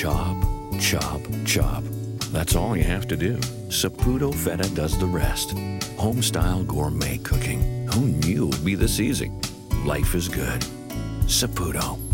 chop, chop, chop. That's all you have to do. Saputo Feta does the rest. Home style gourmet cooking. Who knew it'd be this easy? Life is good. Saputo.